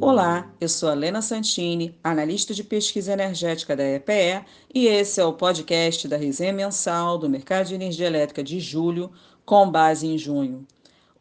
Olá, eu sou a Lena Santini, analista de pesquisa energética da EPE, e esse é o podcast da resenha mensal do mercado de energia elétrica de julho, com base em junho.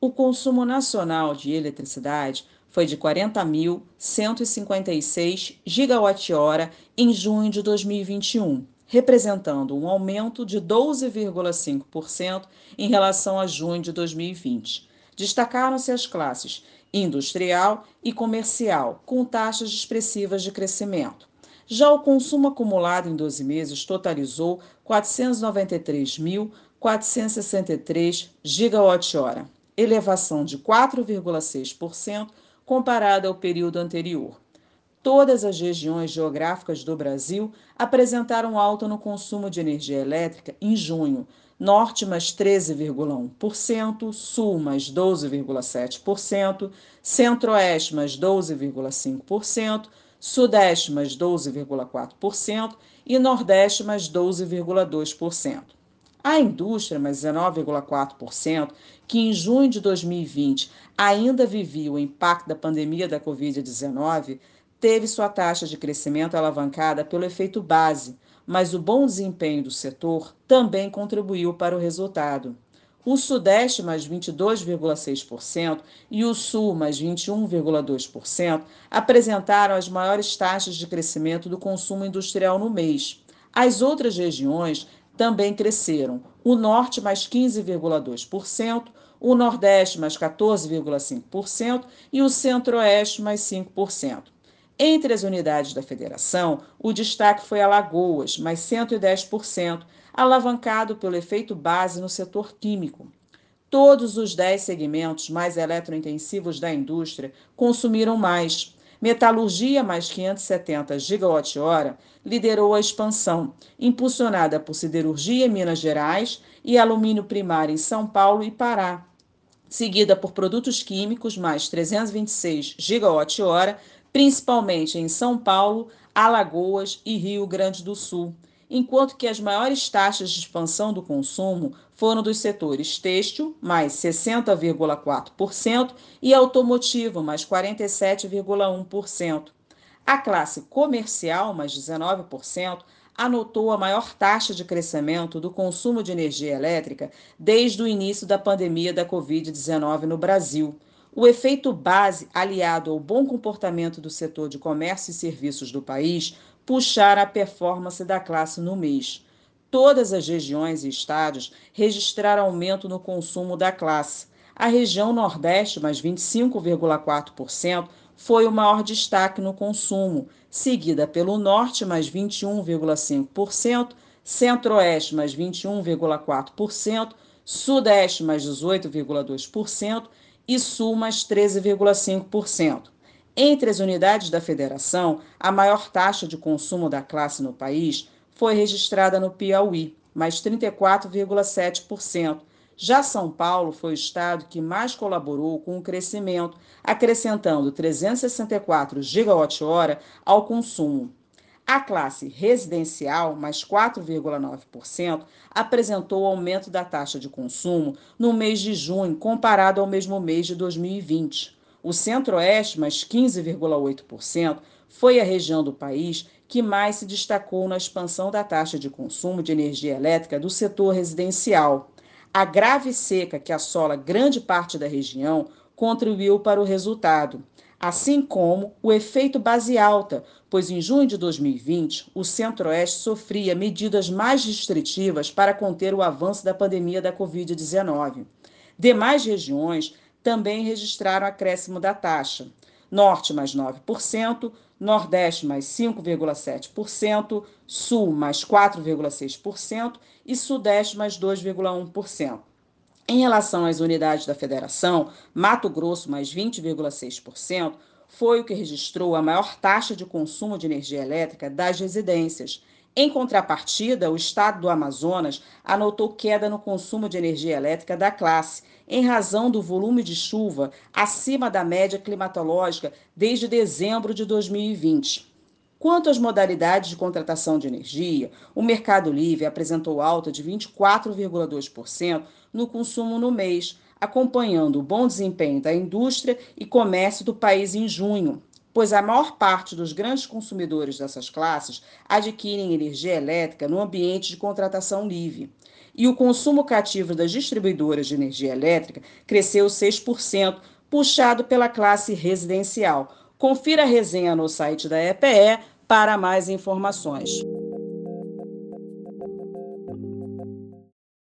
O consumo nacional de eletricidade foi de 40.156 gigawatt-hora em junho de 2021, representando um aumento de 12,5% em relação a junho de 2020. Destacaram-se as classes industrial e comercial, com taxas expressivas de crescimento. Já o consumo acumulado em 12 meses totalizou 493.463 gigawatt-hora, elevação de 4,6% comparada ao período anterior. Todas as regiões geográficas do Brasil apresentaram alta no consumo de energia elétrica em junho, Norte mais 13,1%, Sul mais 12,7%, Centro-Oeste mais 12,5%, Sudeste mais 12,4% e Nordeste mais 12,2%. A indústria, mais 19,4%, que em junho de 2020 ainda vivia o impacto da pandemia da Covid-19, teve sua taxa de crescimento alavancada pelo efeito base, mas o bom desempenho do setor também contribuiu para o resultado. O Sudeste, mais 22,6%, e o Sul, mais 21,2%, apresentaram as maiores taxas de crescimento do consumo industrial no mês. As outras regiões também cresceram. O Norte, mais 15,2%, o Nordeste, mais 14,5% e o Centro-Oeste, mais 5%. Entre as unidades da federação, o destaque foi Alagoas, mais 110%, alavancado pelo efeito base no setor químico. Todos os 10 segmentos mais eletrointensivos da indústria consumiram mais. Metalurgia, mais 570 gigawatt-hora, liderou a expansão, impulsionada por siderurgia em Minas Gerais e alumínio primário em São Paulo e Pará, seguida por produtos químicos, mais 326 gigawatt-hora, principalmente em São Paulo, Alagoas e Rio Grande do Sul, enquanto que as maiores taxas de expansão do consumo foram dos setores têxtil, mais 60,4%, e automotivo, mais 47,1%. A classe comercial, mais 19%, anotou a maior taxa de crescimento do consumo de energia elétrica desde o início da pandemia da Covid-19 no Brasil o efeito base, aliado ao bom comportamento do setor de comércio e serviços do país, puxaram a performance da classe no mês. Todas as regiões e estados registraram aumento no consumo da classe. A região Nordeste, mais 25,4%, foi o maior destaque no consumo, seguida pelo Norte, mais 21,5%, Centro-Oeste, mais 21,4%, Sudeste, mais 18,2% e Sul mais 13,5%. Entre as unidades da federação, a maior taxa de consumo da classe no país foi registrada no Piauí, mais 34,7%. Já São Paulo foi o estado que mais colaborou com o crescimento, acrescentando 364 gigawatt-hora ao consumo. A classe residencial, mais 4,9%, apresentou aumento da taxa de consumo no mês de junho, comparado ao mesmo mês de 2020. O Centro-Oeste, mais 15,8%, foi a região do país que mais se destacou na expansão da taxa de consumo de energia elétrica do setor residencial. A grave seca que assola grande parte da região contribuiu para o resultado assim como o efeito base alta, pois em junho de 2020 o Centro-Oeste sofria medidas mais restritivas para conter o avanço da pandemia da Covid-19. Demais regiões também registraram acréscimo da taxa. Norte mais 9%, Nordeste mais 5,7%, Sul mais 4,6% e Sudeste mais 2,1%. Em relação às unidades da federação, Mato Grosso, mais 20,6%, foi o que registrou a maior taxa de consumo de energia elétrica das residências. Em contrapartida, o estado do Amazonas anotou queda no consumo de energia elétrica da classe, em razão do volume de chuva acima da média climatológica desde dezembro de 2020. Quanto às modalidades de contratação de energia, o Mercado Livre apresentou alta de 24,2% no consumo no mês, acompanhando o bom desempenho da indústria e comércio do país em junho, pois a maior parte dos grandes consumidores dessas classes adquirem energia elétrica no ambiente de contratação livre. E o consumo cativo das distribuidoras de energia elétrica cresceu 6%, puxado pela classe residencial. Confira a resenha no site da EPE para mais informações.